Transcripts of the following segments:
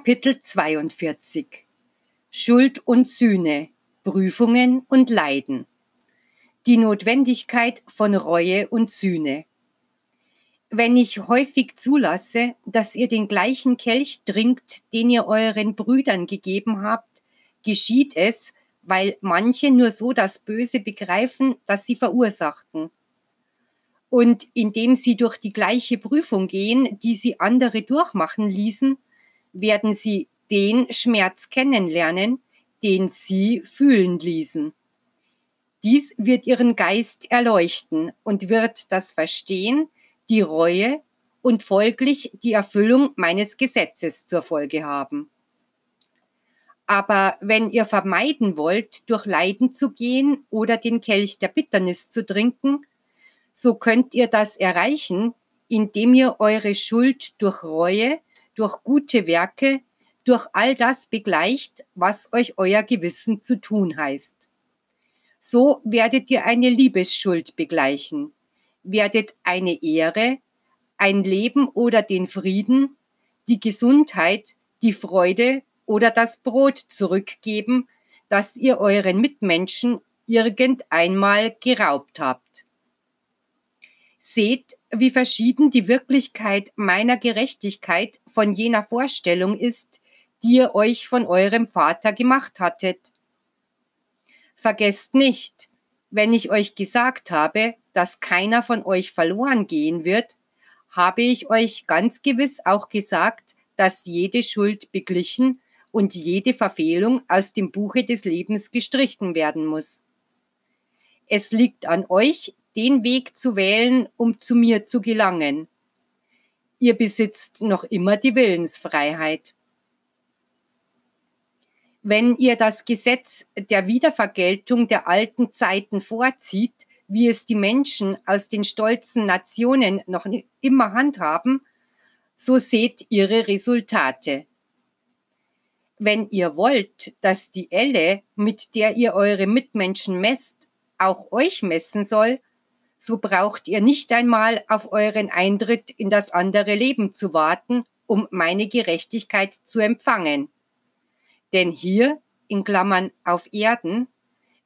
Kapitel 42 Schuld und Sühne, Prüfungen und Leiden. Die Notwendigkeit von Reue und Sühne. Wenn ich häufig zulasse, dass ihr den gleichen Kelch trinkt, den ihr euren Brüdern gegeben habt, geschieht es, weil manche nur so das Böse begreifen, das sie verursachten. Und indem sie durch die gleiche Prüfung gehen, die sie andere durchmachen ließen, werden sie den Schmerz kennenlernen, den sie fühlen ließen. Dies wird ihren Geist erleuchten und wird das Verstehen, die Reue und folglich die Erfüllung meines Gesetzes zur Folge haben. Aber wenn ihr vermeiden wollt, durch Leiden zu gehen oder den Kelch der Bitternis zu trinken, so könnt ihr das erreichen, indem ihr eure Schuld durch Reue, durch gute Werke, durch all das begleicht, was euch euer Gewissen zu tun heißt. So werdet ihr eine Liebesschuld begleichen, werdet eine Ehre, ein Leben oder den Frieden, die Gesundheit, die Freude oder das Brot zurückgeben, das ihr euren Mitmenschen irgendeinmal geraubt habt. Seht, wie verschieden die Wirklichkeit meiner Gerechtigkeit von jener Vorstellung ist, die ihr euch von eurem Vater gemacht hattet. Vergesst nicht, wenn ich euch gesagt habe, dass keiner von euch verloren gehen wird, habe ich euch ganz gewiss auch gesagt, dass jede Schuld beglichen und jede Verfehlung aus dem Buche des Lebens gestrichen werden muss. Es liegt an euch, den Weg zu wählen, um zu mir zu gelangen. Ihr besitzt noch immer die Willensfreiheit. Wenn ihr das Gesetz der Wiedervergeltung der alten Zeiten vorzieht, wie es die Menschen aus den stolzen Nationen noch immer handhaben, so seht ihre Resultate. Wenn ihr wollt, dass die Elle, mit der ihr eure Mitmenschen messt, auch euch messen soll, so braucht ihr nicht einmal auf euren Eintritt in das andere Leben zu warten, um meine Gerechtigkeit zu empfangen. Denn hier, in Klammern auf Erden,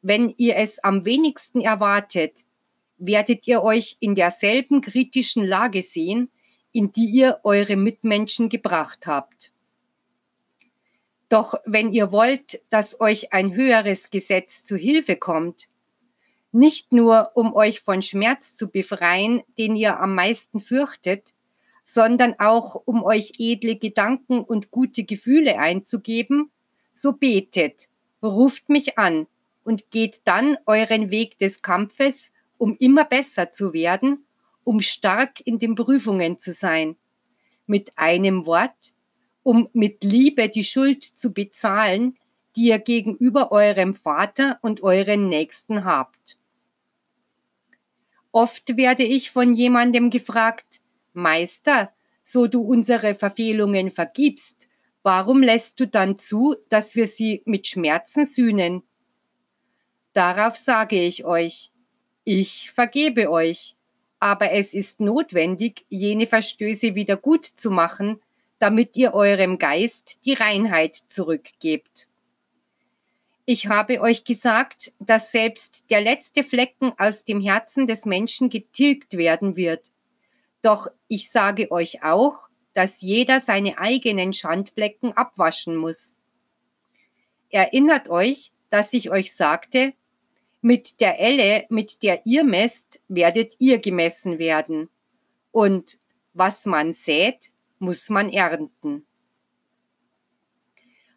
wenn ihr es am wenigsten erwartet, werdet ihr euch in derselben kritischen Lage sehen, in die ihr eure Mitmenschen gebracht habt. Doch wenn ihr wollt, dass euch ein höheres Gesetz zu Hilfe kommt, nicht nur um euch von Schmerz zu befreien, den ihr am meisten fürchtet, sondern auch um euch edle Gedanken und gute Gefühle einzugeben, so betet, ruft mich an und geht dann euren Weg des Kampfes, um immer besser zu werden, um stark in den Prüfungen zu sein. Mit einem Wort, um mit Liebe die Schuld zu bezahlen, die ihr gegenüber eurem Vater und euren Nächsten habt. Oft werde ich von jemandem gefragt, Meister, so du unsere Verfehlungen vergibst, warum lässt du dann zu, dass wir sie mit Schmerzen sühnen? Darauf sage ich euch, ich vergebe euch, aber es ist notwendig, jene Verstöße wieder gut zu machen, damit ihr eurem Geist die Reinheit zurückgebt. Ich habe euch gesagt, dass selbst der letzte Flecken aus dem Herzen des Menschen getilgt werden wird. Doch ich sage euch auch, dass jeder seine eigenen Schandflecken abwaschen muss. Erinnert euch, dass ich euch sagte, mit der Elle, mit der ihr messt, werdet ihr gemessen werden. Und was man sät, muss man ernten.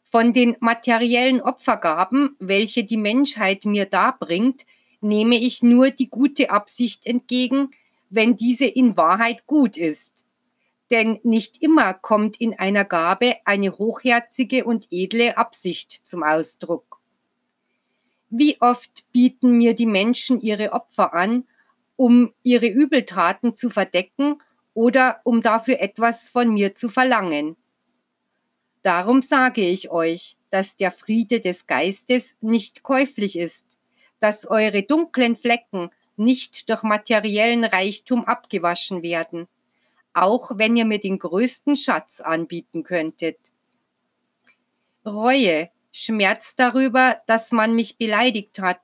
Von den materiellen Opfergaben, welche die Menschheit mir darbringt, nehme ich nur die gute Absicht entgegen, wenn diese in Wahrheit gut ist. Denn nicht immer kommt in einer Gabe eine hochherzige und edle Absicht zum Ausdruck. Wie oft bieten mir die Menschen ihre Opfer an, um ihre Übeltaten zu verdecken oder um dafür etwas von mir zu verlangen. Darum sage ich euch, dass der Friede des Geistes nicht käuflich ist, dass eure dunklen Flecken nicht durch materiellen Reichtum abgewaschen werden, auch wenn ihr mir den größten Schatz anbieten könntet. Reue, Schmerz darüber, dass man mich beleidigt hat,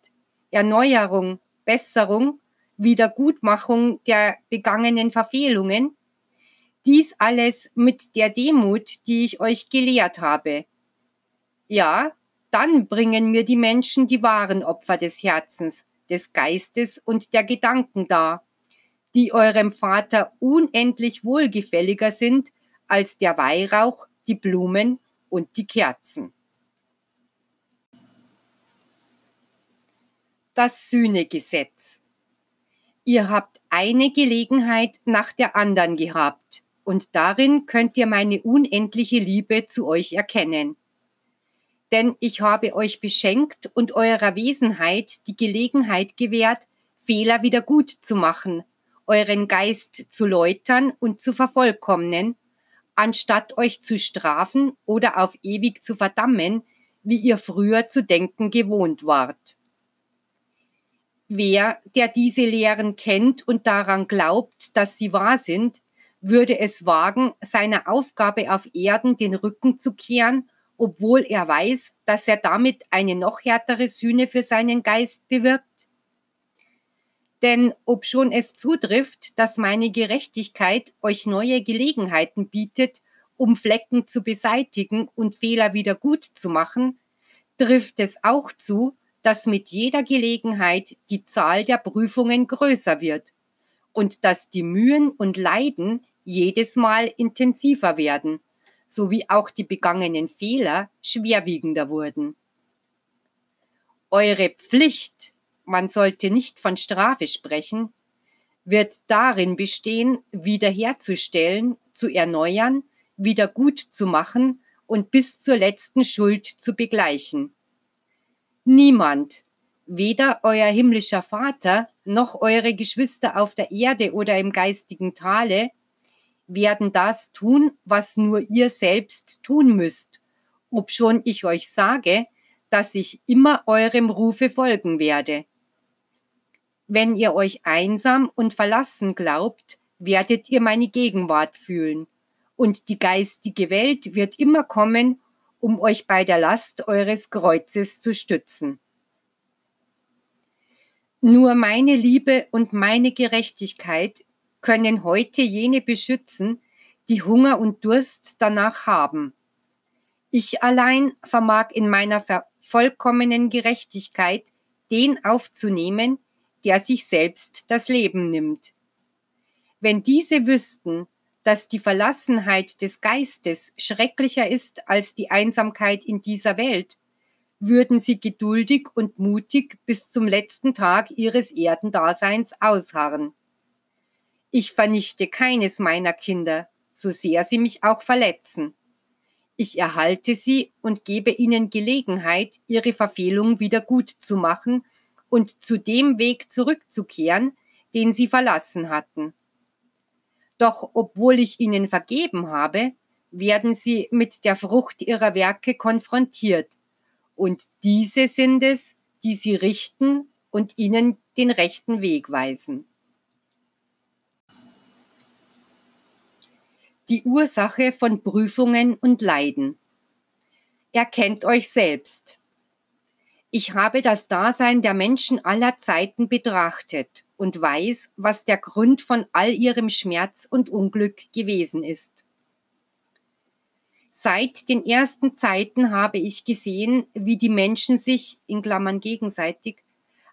Erneuerung, Besserung, Wiedergutmachung der begangenen Verfehlungen, dies alles mit der Demut, die ich euch gelehrt habe. Ja, dann bringen mir die Menschen die wahren Opfer des Herzens, des Geistes und der Gedanken dar, die eurem Vater unendlich wohlgefälliger sind als der Weihrauch, die Blumen und die Kerzen. Das Sühnegesetz. Ihr habt eine Gelegenheit nach der anderen gehabt, und darin könnt ihr meine unendliche Liebe zu euch erkennen. Denn ich habe euch beschenkt und eurer Wesenheit die Gelegenheit gewährt, Fehler wieder gut zu machen, euren Geist zu läutern und zu vervollkommnen, anstatt euch zu strafen oder auf ewig zu verdammen, wie ihr früher zu denken gewohnt wart. Wer, der diese Lehren kennt und daran glaubt, dass sie wahr sind, würde es wagen, seiner Aufgabe auf Erden den Rücken zu kehren, obwohl er weiß, dass er damit eine noch härtere Sühne für seinen Geist bewirkt? Denn obschon es zutrifft, dass meine Gerechtigkeit euch neue Gelegenheiten bietet, um Flecken zu beseitigen und Fehler wieder gut zu machen, trifft es auch zu, dass mit jeder Gelegenheit die Zahl der Prüfungen größer wird und dass die Mühen und Leiden jedes Mal intensiver werden, sowie auch die begangenen Fehler schwerwiegender wurden. Eure Pflicht, man sollte nicht von Strafe sprechen, wird darin bestehen, wiederherzustellen, zu erneuern, wieder gut zu machen und bis zur letzten Schuld zu begleichen. Niemand, weder euer himmlischer Vater noch eure Geschwister auf der Erde oder im geistigen Tale, werden das tun, was nur ihr selbst tun müsst, obschon ich euch sage, dass ich immer eurem Rufe folgen werde. Wenn ihr euch einsam und verlassen glaubt, werdet ihr meine Gegenwart fühlen, und die geistige Welt wird immer kommen, um euch bei der Last eures Kreuzes zu stützen. Nur meine Liebe und meine Gerechtigkeit können heute jene beschützen, die Hunger und Durst danach haben. Ich allein vermag in meiner vollkommenen Gerechtigkeit den aufzunehmen, der sich selbst das Leben nimmt. Wenn diese wüssten, dass die Verlassenheit des Geistes schrecklicher ist als die Einsamkeit in dieser Welt, würden sie geduldig und mutig bis zum letzten Tag ihres Erdendaseins ausharren. Ich vernichte keines meiner Kinder, so sehr sie mich auch verletzen. Ich erhalte sie und gebe ihnen Gelegenheit, ihre Verfehlung wieder gut zu machen und zu dem Weg zurückzukehren, den sie verlassen hatten. Doch obwohl ich ihnen vergeben habe, werden sie mit der Frucht ihrer Werke konfrontiert, und diese sind es, die sie richten und ihnen den rechten Weg weisen. Die Ursache von Prüfungen und Leiden. Erkennt euch selbst. Ich habe das Dasein der Menschen aller Zeiten betrachtet und weiß, was der Grund von all ihrem Schmerz und Unglück gewesen ist. Seit den ersten Zeiten habe ich gesehen, wie die Menschen sich, in Klammern gegenseitig,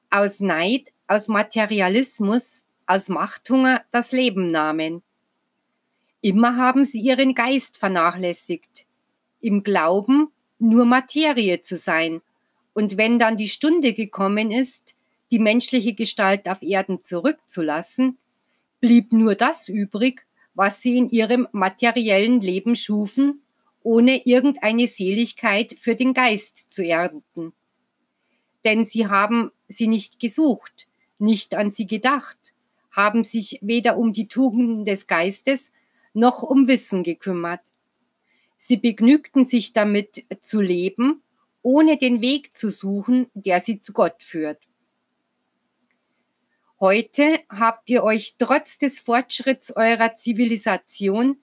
aus Neid, aus Materialismus, aus Machthunger das Leben nahmen Immer haben sie ihren Geist vernachlässigt, im Glauben, nur Materie zu sein. Und wenn dann die Stunde gekommen ist, die menschliche Gestalt auf Erden zurückzulassen, blieb nur das übrig, was sie in ihrem materiellen Leben schufen, ohne irgendeine Seligkeit für den Geist zu ernten. Denn sie haben sie nicht gesucht, nicht an sie gedacht, haben sich weder um die Tugenden des Geistes noch um Wissen gekümmert. Sie begnügten sich damit zu leben, ohne den Weg zu suchen, der sie zu Gott führt. Heute habt ihr euch trotz des Fortschritts eurer Zivilisation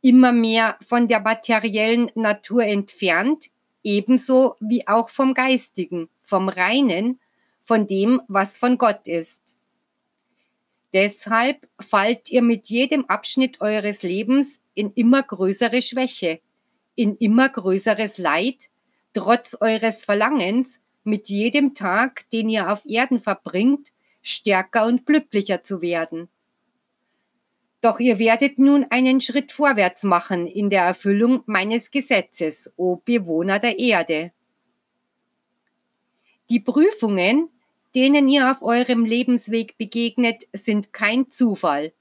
immer mehr von der materiellen Natur entfernt, ebenso wie auch vom Geistigen, vom Reinen, von dem, was von Gott ist. Deshalb fallt ihr mit jedem Abschnitt eures Lebens in immer größere Schwäche, in immer größeres Leid, trotz eures Verlangens, mit jedem Tag, den ihr auf Erden verbringt, stärker und glücklicher zu werden. Doch ihr werdet nun einen Schritt vorwärts machen in der Erfüllung meines Gesetzes, o Bewohner der Erde. Die Prüfungen, denen ihr auf eurem Lebensweg begegnet, sind kein Zufall.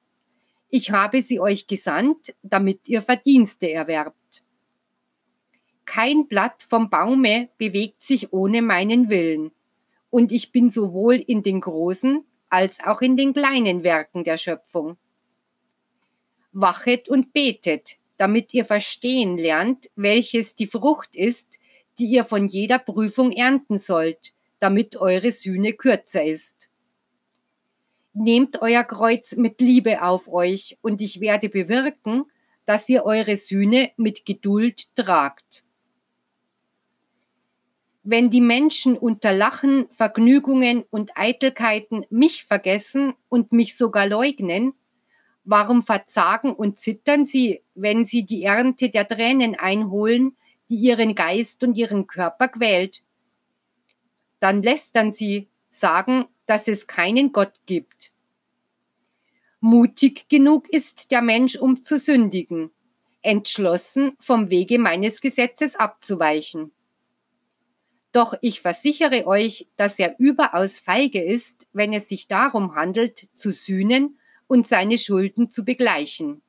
Ich habe sie euch gesandt, damit ihr Verdienste erwerbt. Kein Blatt vom Baume bewegt sich ohne meinen Willen, und ich bin sowohl in den großen als auch in den kleinen Werken der Schöpfung. Wachet und betet, damit ihr verstehen lernt, welches die Frucht ist, die ihr von jeder Prüfung ernten sollt, damit eure Sühne kürzer ist. Nehmt euer Kreuz mit Liebe auf euch, und ich werde bewirken, dass ihr eure Sühne mit Geduld tragt. Wenn die Menschen unter Lachen, Vergnügungen und Eitelkeiten mich vergessen und mich sogar leugnen, warum verzagen und zittern sie, wenn sie die Ernte der Tränen einholen, die ihren Geist und ihren Körper quält? Dann lästern sie, sagen, dass es keinen Gott gibt. Mutig genug ist der Mensch, um zu sündigen, entschlossen, vom Wege meines Gesetzes abzuweichen. Doch ich versichere euch, dass er überaus feige ist, wenn es sich darum handelt, zu sühnen und seine Schulden zu begleichen.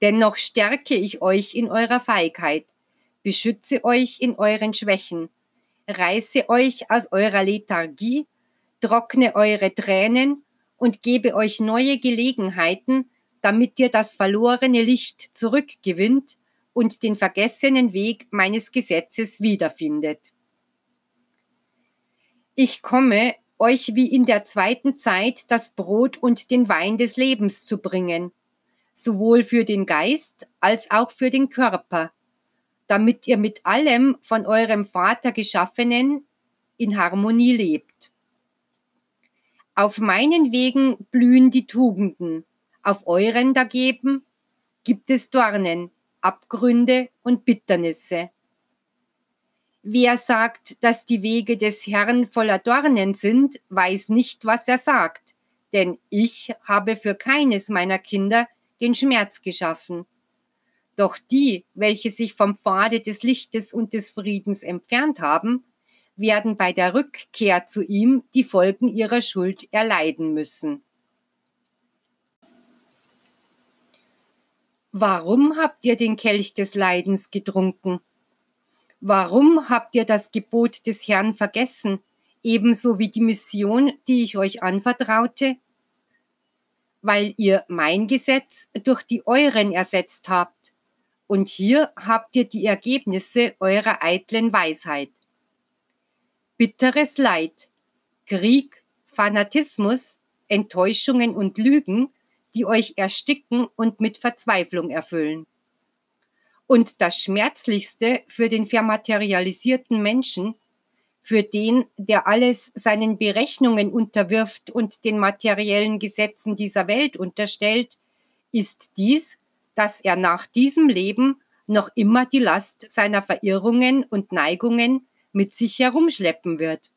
Dennoch stärke ich euch in eurer Feigheit, beschütze euch in euren Schwächen, reiße euch aus eurer Lethargie, trockne eure Tränen und gebe euch neue Gelegenheiten, damit ihr das verlorene Licht zurückgewinnt und den vergessenen Weg meines Gesetzes wiederfindet. Ich komme, euch wie in der zweiten Zeit das Brot und den Wein des Lebens zu bringen, sowohl für den Geist als auch für den Körper, damit ihr mit allem von eurem Vater geschaffenen in Harmonie lebt. Auf meinen Wegen blühen die Tugenden, auf euren dagegen gibt es Dornen, Abgründe und Bitternisse. Wer sagt, dass die Wege des Herrn voller Dornen sind, weiß nicht, was er sagt, denn ich habe für keines meiner Kinder den Schmerz geschaffen. Doch die, welche sich vom Pfade des Lichtes und des Friedens entfernt haben, werden bei der Rückkehr zu ihm die Folgen ihrer Schuld erleiden müssen. Warum habt ihr den Kelch des Leidens getrunken? Warum habt ihr das Gebot des Herrn vergessen, ebenso wie die Mission, die ich euch anvertraute? Weil ihr mein Gesetz durch die euren ersetzt habt. Und hier habt ihr die Ergebnisse eurer eitlen Weisheit. Bitteres Leid, Krieg, Fanatismus, Enttäuschungen und Lügen die euch ersticken und mit Verzweiflung erfüllen. Und das Schmerzlichste für den vermaterialisierten Menschen, für den, der alles seinen Berechnungen unterwirft und den materiellen Gesetzen dieser Welt unterstellt, ist dies, dass er nach diesem Leben noch immer die Last seiner Verirrungen und Neigungen mit sich herumschleppen wird.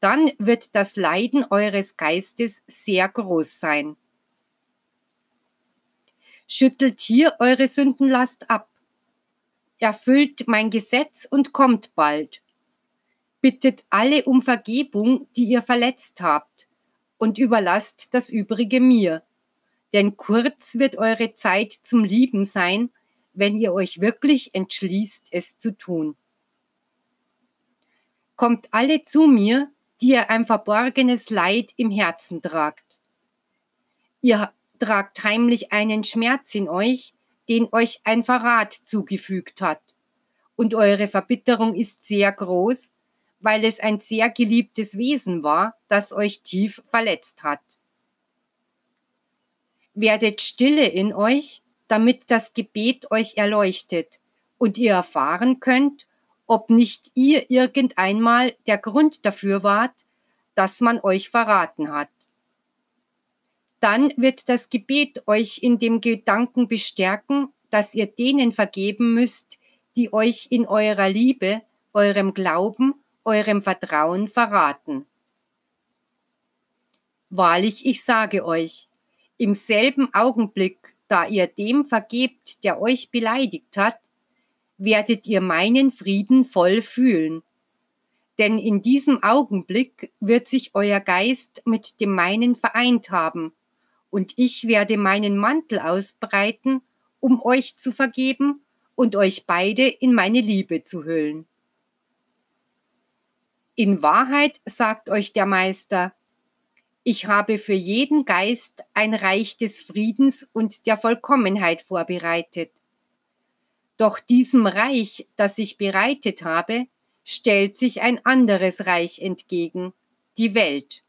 Dann wird das Leiden eures Geistes sehr groß sein. Schüttelt hier eure Sündenlast ab. Erfüllt mein Gesetz und kommt bald. Bittet alle um Vergebung, die ihr verletzt habt, und überlasst das Übrige mir. Denn kurz wird eure Zeit zum Lieben sein, wenn ihr euch wirklich entschließt, es zu tun. Kommt alle zu mir, die ihr ein verborgenes Leid im Herzen tragt. Ihr tragt heimlich einen Schmerz in euch, den euch ein Verrat zugefügt hat. Und eure Verbitterung ist sehr groß, weil es ein sehr geliebtes Wesen war, das euch tief verletzt hat. Werdet stille in euch, damit das Gebet euch erleuchtet und ihr erfahren könnt, ob nicht ihr irgendeinmal der Grund dafür wart, dass man euch verraten hat. Dann wird das Gebet euch in dem Gedanken bestärken, dass ihr denen vergeben müsst, die euch in eurer Liebe, eurem Glauben, eurem Vertrauen verraten. Wahrlich, ich sage euch, im selben Augenblick, da ihr dem vergebt, der euch beleidigt hat, werdet ihr meinen Frieden voll fühlen. Denn in diesem Augenblick wird sich euer Geist mit dem meinen vereint haben, und ich werde meinen Mantel ausbreiten, um euch zu vergeben und euch beide in meine Liebe zu hüllen. In Wahrheit sagt euch der Meister, ich habe für jeden Geist ein Reich des Friedens und der Vollkommenheit vorbereitet. Doch diesem Reich, das ich bereitet habe, stellt sich ein anderes Reich entgegen, die Welt.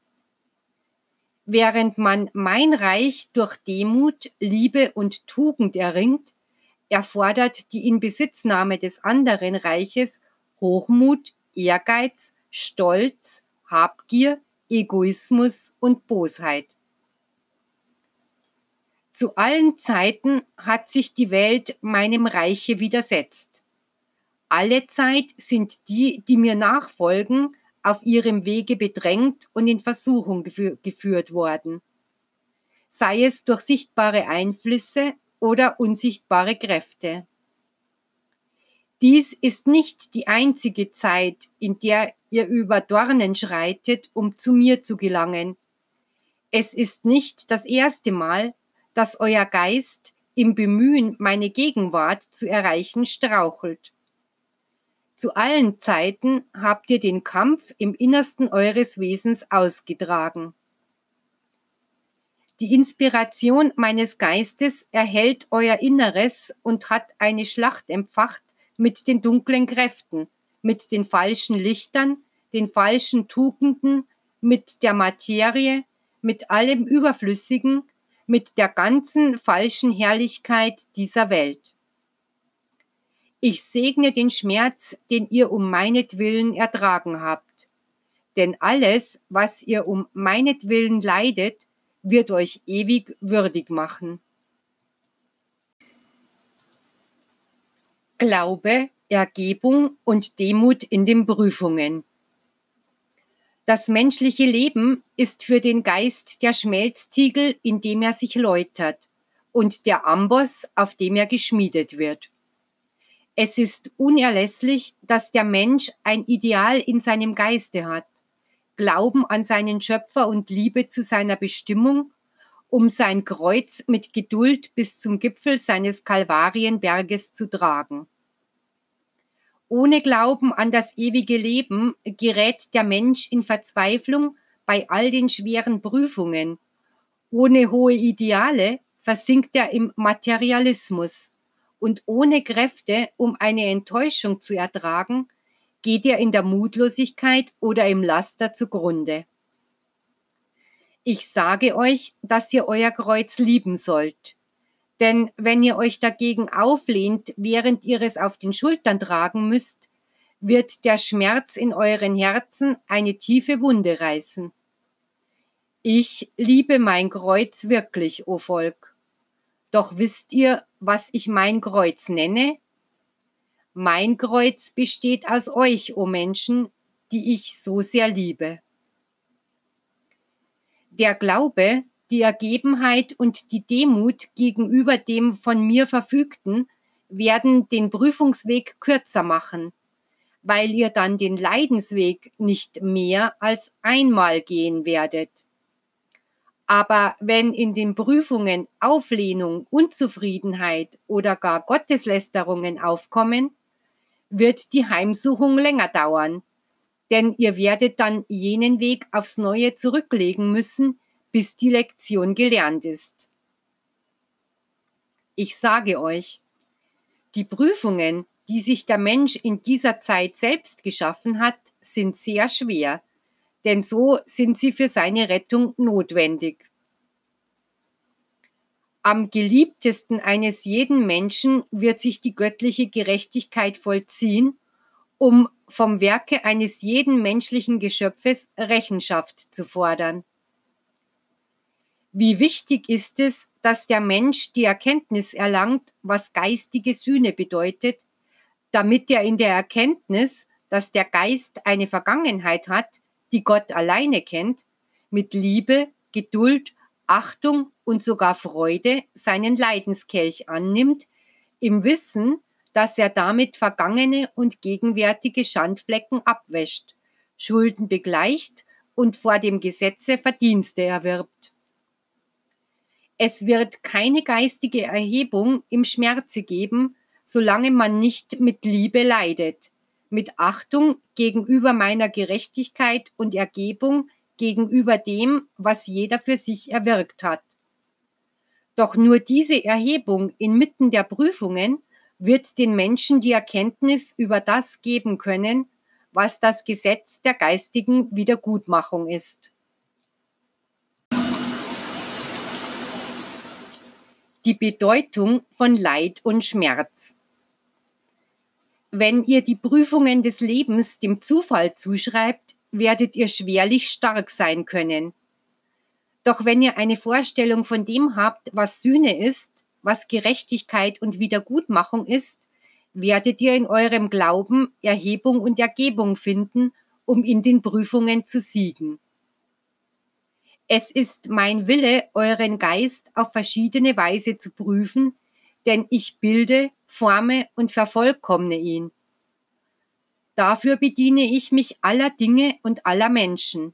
Während man mein Reich durch Demut, Liebe und Tugend erringt, erfordert die Inbesitznahme des anderen Reiches Hochmut, Ehrgeiz, Stolz, Habgier, Egoismus und Bosheit. Zu allen Zeiten hat sich die Welt meinem Reiche widersetzt. Alle Zeit sind die, die mir nachfolgen, auf ihrem Wege bedrängt und in Versuchung geführt worden. Sei es durch sichtbare Einflüsse oder unsichtbare Kräfte. Dies ist nicht die einzige Zeit, in der ihr über Dornen schreitet, um zu mir zu gelangen. Es ist nicht das erste Mal, dass euer Geist im Bemühen, meine Gegenwart zu erreichen, strauchelt. Zu allen Zeiten habt ihr den Kampf im Innersten eures Wesens ausgetragen. Die Inspiration meines Geistes erhält euer Inneres und hat eine Schlacht empfacht mit den dunklen Kräften, mit den falschen Lichtern, den falschen Tugenden, mit der Materie, mit allem Überflüssigen, mit der ganzen falschen Herrlichkeit dieser Welt. Ich segne den Schmerz, den ihr um meinetwillen ertragen habt. Denn alles, was ihr um meinetwillen leidet, wird euch ewig würdig machen. Glaube, Ergebung und Demut in den Prüfungen. Das menschliche Leben ist für den Geist der Schmelztiegel, in dem er sich läutert, und der Amboss, auf dem er geschmiedet wird. Es ist unerlässlich, dass der Mensch ein Ideal in seinem Geiste hat, Glauben an seinen Schöpfer und Liebe zu seiner Bestimmung, um sein Kreuz mit Geduld bis zum Gipfel seines Kalvarienberges zu tragen. Ohne Glauben an das ewige Leben gerät der Mensch in Verzweiflung bei all den schweren Prüfungen. Ohne hohe Ideale versinkt er im Materialismus und ohne Kräfte, um eine Enttäuschung zu ertragen, geht er in der Mutlosigkeit oder im Laster zugrunde. Ich sage euch, dass ihr euer Kreuz lieben sollt. Denn wenn ihr euch dagegen auflehnt, während ihr es auf den Schultern tragen müsst, wird der Schmerz in euren Herzen eine tiefe Wunde reißen. Ich liebe mein Kreuz wirklich, o Volk. Doch wisst ihr, was ich mein Kreuz nenne? Mein Kreuz besteht aus euch, o Menschen, die ich so sehr liebe. Der Glaube, die Ergebenheit und die Demut gegenüber dem von mir Verfügten werden den Prüfungsweg kürzer machen, weil ihr dann den Leidensweg nicht mehr als einmal gehen werdet. Aber wenn in den Prüfungen Auflehnung, Unzufriedenheit oder gar Gotteslästerungen aufkommen, wird die Heimsuchung länger dauern, denn ihr werdet dann jenen Weg aufs Neue zurücklegen müssen, bis die Lektion gelernt ist. Ich sage euch, die Prüfungen, die sich der Mensch in dieser Zeit selbst geschaffen hat, sind sehr schwer, denn so sind sie für seine Rettung notwendig. Am geliebtesten eines jeden Menschen wird sich die göttliche Gerechtigkeit vollziehen, um vom Werke eines jeden menschlichen Geschöpfes Rechenschaft zu fordern. Wie wichtig ist es, dass der Mensch die Erkenntnis erlangt, was geistige Sühne bedeutet, damit er in der Erkenntnis, dass der Geist eine Vergangenheit hat, die Gott alleine kennt, mit Liebe, Geduld, Achtung und sogar Freude seinen Leidenskelch annimmt, im Wissen, dass er damit vergangene und gegenwärtige Schandflecken abwäscht, Schulden begleicht und vor dem Gesetze Verdienste erwirbt. Es wird keine geistige Erhebung im Schmerze geben, solange man nicht mit Liebe leidet, mit Achtung gegenüber meiner Gerechtigkeit und Ergebung gegenüber dem, was jeder für sich erwirkt hat. Doch nur diese Erhebung inmitten der Prüfungen wird den Menschen die Erkenntnis über das geben können, was das Gesetz der geistigen Wiedergutmachung ist. Die Bedeutung von Leid und Schmerz. Wenn ihr die Prüfungen des Lebens dem Zufall zuschreibt, werdet ihr schwerlich stark sein können. Doch wenn ihr eine Vorstellung von dem habt, was Sühne ist, was Gerechtigkeit und Wiedergutmachung ist, werdet ihr in eurem Glauben Erhebung und Ergebung finden, um in den Prüfungen zu siegen. Es ist mein Wille, euren Geist auf verschiedene Weise zu prüfen, denn ich bilde, forme und vervollkommne ihn. Dafür bediene ich mich aller Dinge und aller Menschen.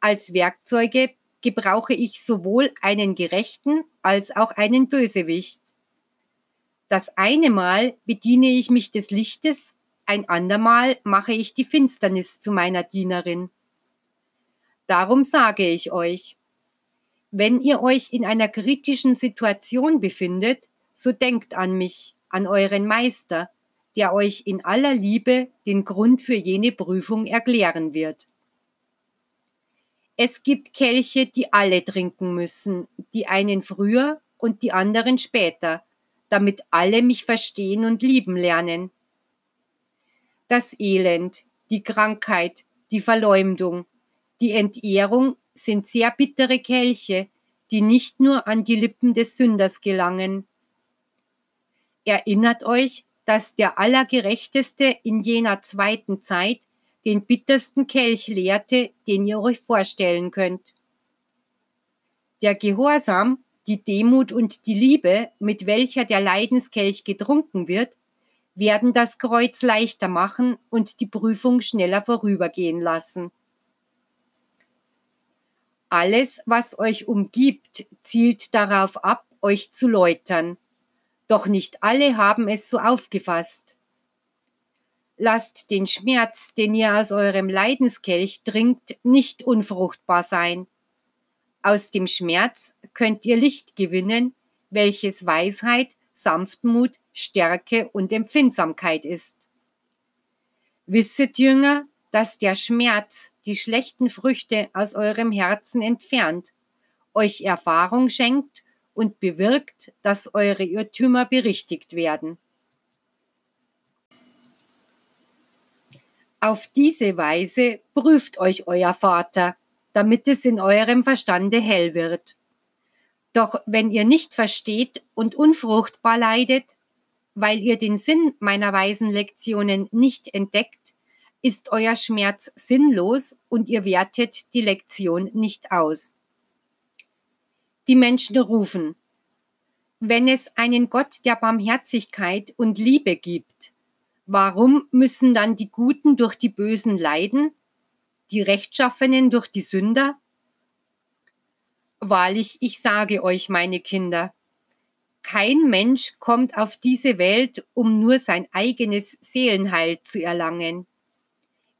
Als Werkzeuge gebrauche ich sowohl einen Gerechten als auch einen Bösewicht. Das eine Mal bediene ich mich des Lichtes, ein andermal mache ich die Finsternis zu meiner Dienerin. Darum sage ich euch, wenn ihr euch in einer kritischen Situation befindet, so denkt an mich, an euren Meister, der euch in aller Liebe den Grund für jene Prüfung erklären wird. Es gibt Kelche, die alle trinken müssen, die einen früher und die anderen später, damit alle mich verstehen und lieben lernen. Das Elend, die Krankheit, die Verleumdung, die Entehrung sind sehr bittere Kelche, die nicht nur an die Lippen des Sünders gelangen. Erinnert euch, dass der Allergerechteste in jener zweiten Zeit den bittersten Kelch leerte, den ihr euch vorstellen könnt. Der Gehorsam, die Demut und die Liebe, mit welcher der Leidenskelch getrunken wird, werden das Kreuz leichter machen und die Prüfung schneller vorübergehen lassen. Alles, was euch umgibt, zielt darauf ab, euch zu läutern. Doch nicht alle haben es so aufgefasst. Lasst den Schmerz, den ihr aus eurem Leidenskelch trinkt, nicht unfruchtbar sein. Aus dem Schmerz könnt ihr Licht gewinnen, welches Weisheit, Sanftmut, Stärke und Empfindsamkeit ist. Wisset, Jünger, dass der Schmerz die schlechten Früchte aus eurem Herzen entfernt, euch Erfahrung schenkt und bewirkt, dass eure Irrtümer berichtigt werden. Auf diese Weise prüft euch euer Vater, damit es in eurem Verstande hell wird. Doch wenn ihr nicht versteht und unfruchtbar leidet, weil ihr den Sinn meiner weisen Lektionen nicht entdeckt, ist euer Schmerz sinnlos und ihr wertet die Lektion nicht aus. Die Menschen rufen, wenn es einen Gott der Barmherzigkeit und Liebe gibt, warum müssen dann die Guten durch die Bösen leiden, die Rechtschaffenen durch die Sünder? Wahrlich, ich sage euch, meine Kinder, kein Mensch kommt auf diese Welt, um nur sein eigenes Seelenheil zu erlangen.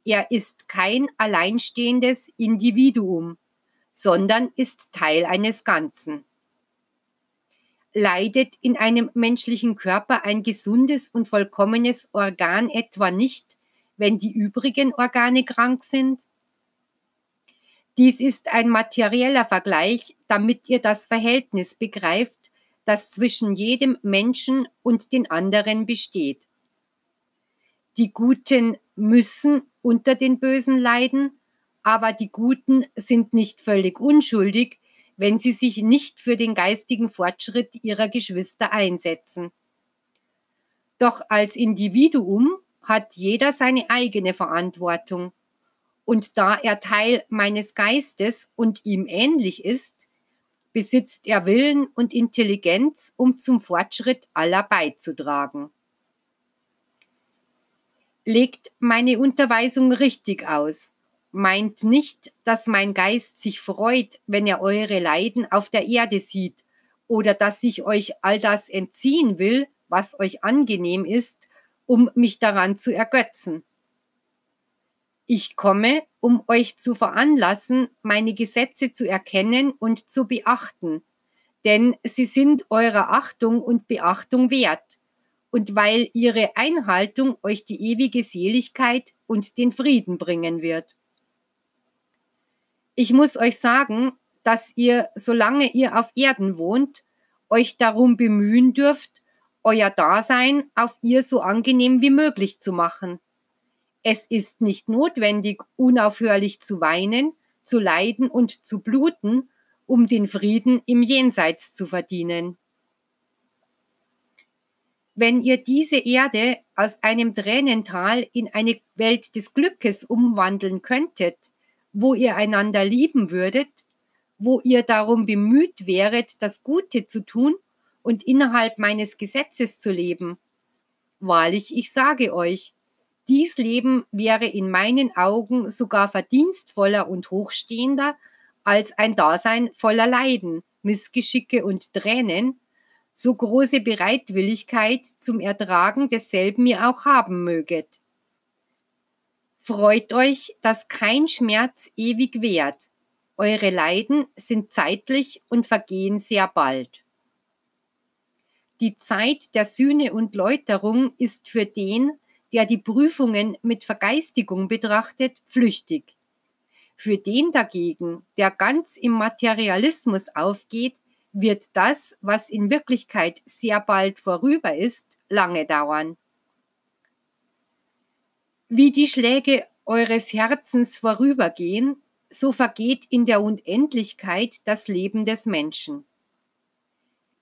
Er ist kein alleinstehendes Individuum, sondern ist Teil eines Ganzen. Leidet in einem menschlichen Körper ein gesundes und vollkommenes Organ etwa nicht, wenn die übrigen Organe krank sind? Dies ist ein materieller Vergleich, damit ihr das Verhältnis begreift, das zwischen jedem Menschen und den anderen besteht. Die Guten müssen unter den Bösen leiden, aber die Guten sind nicht völlig unschuldig, wenn sie sich nicht für den geistigen Fortschritt ihrer Geschwister einsetzen. Doch als Individuum hat jeder seine eigene Verantwortung. Und da er Teil meines Geistes und ihm ähnlich ist, besitzt er Willen und Intelligenz, um zum Fortschritt aller beizutragen. Legt meine Unterweisung richtig aus, meint nicht, dass mein Geist sich freut, wenn er eure Leiden auf der Erde sieht, oder dass ich euch all das entziehen will, was euch angenehm ist, um mich daran zu ergötzen. Ich komme, um euch zu veranlassen, meine Gesetze zu erkennen und zu beachten, denn sie sind eurer Achtung und Beachtung wert, und weil ihre Einhaltung euch die ewige Seligkeit und den Frieden bringen wird. Ich muss euch sagen, dass ihr, solange ihr auf Erden wohnt, euch darum bemühen dürft, euer Dasein auf ihr so angenehm wie möglich zu machen. Es ist nicht notwendig, unaufhörlich zu weinen, zu leiden und zu bluten, um den Frieden im Jenseits zu verdienen. Wenn ihr diese Erde aus einem Tränental in eine Welt des Glückes umwandeln könntet, wo ihr einander lieben würdet, wo ihr darum bemüht wäret, das Gute zu tun und innerhalb meines Gesetzes zu leben. Wahrlich, ich sage euch, dies Leben wäre in meinen Augen sogar verdienstvoller und hochstehender als ein Dasein voller Leiden, Missgeschicke und Tränen, so große Bereitwilligkeit zum Ertragen desselben ihr auch haben möget. Freut euch, dass kein Schmerz ewig währt. Eure Leiden sind zeitlich und vergehen sehr bald. Die Zeit der Sühne und Läuterung ist für den, der die Prüfungen mit Vergeistigung betrachtet, flüchtig. Für den dagegen, der ganz im Materialismus aufgeht, wird das, was in Wirklichkeit sehr bald vorüber ist, lange dauern. Wie die Schläge eures Herzens vorübergehen, so vergeht in der Unendlichkeit das Leben des Menschen.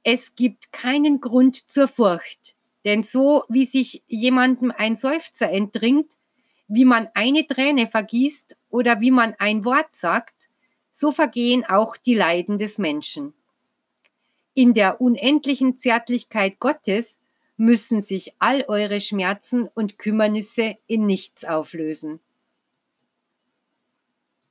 Es gibt keinen Grund zur Furcht, denn so wie sich jemandem ein Seufzer entdringt, wie man eine Träne vergießt oder wie man ein Wort sagt, so vergehen auch die Leiden des Menschen. In der unendlichen Zärtlichkeit Gottes müssen sich all eure Schmerzen und Kümmernisse in nichts auflösen.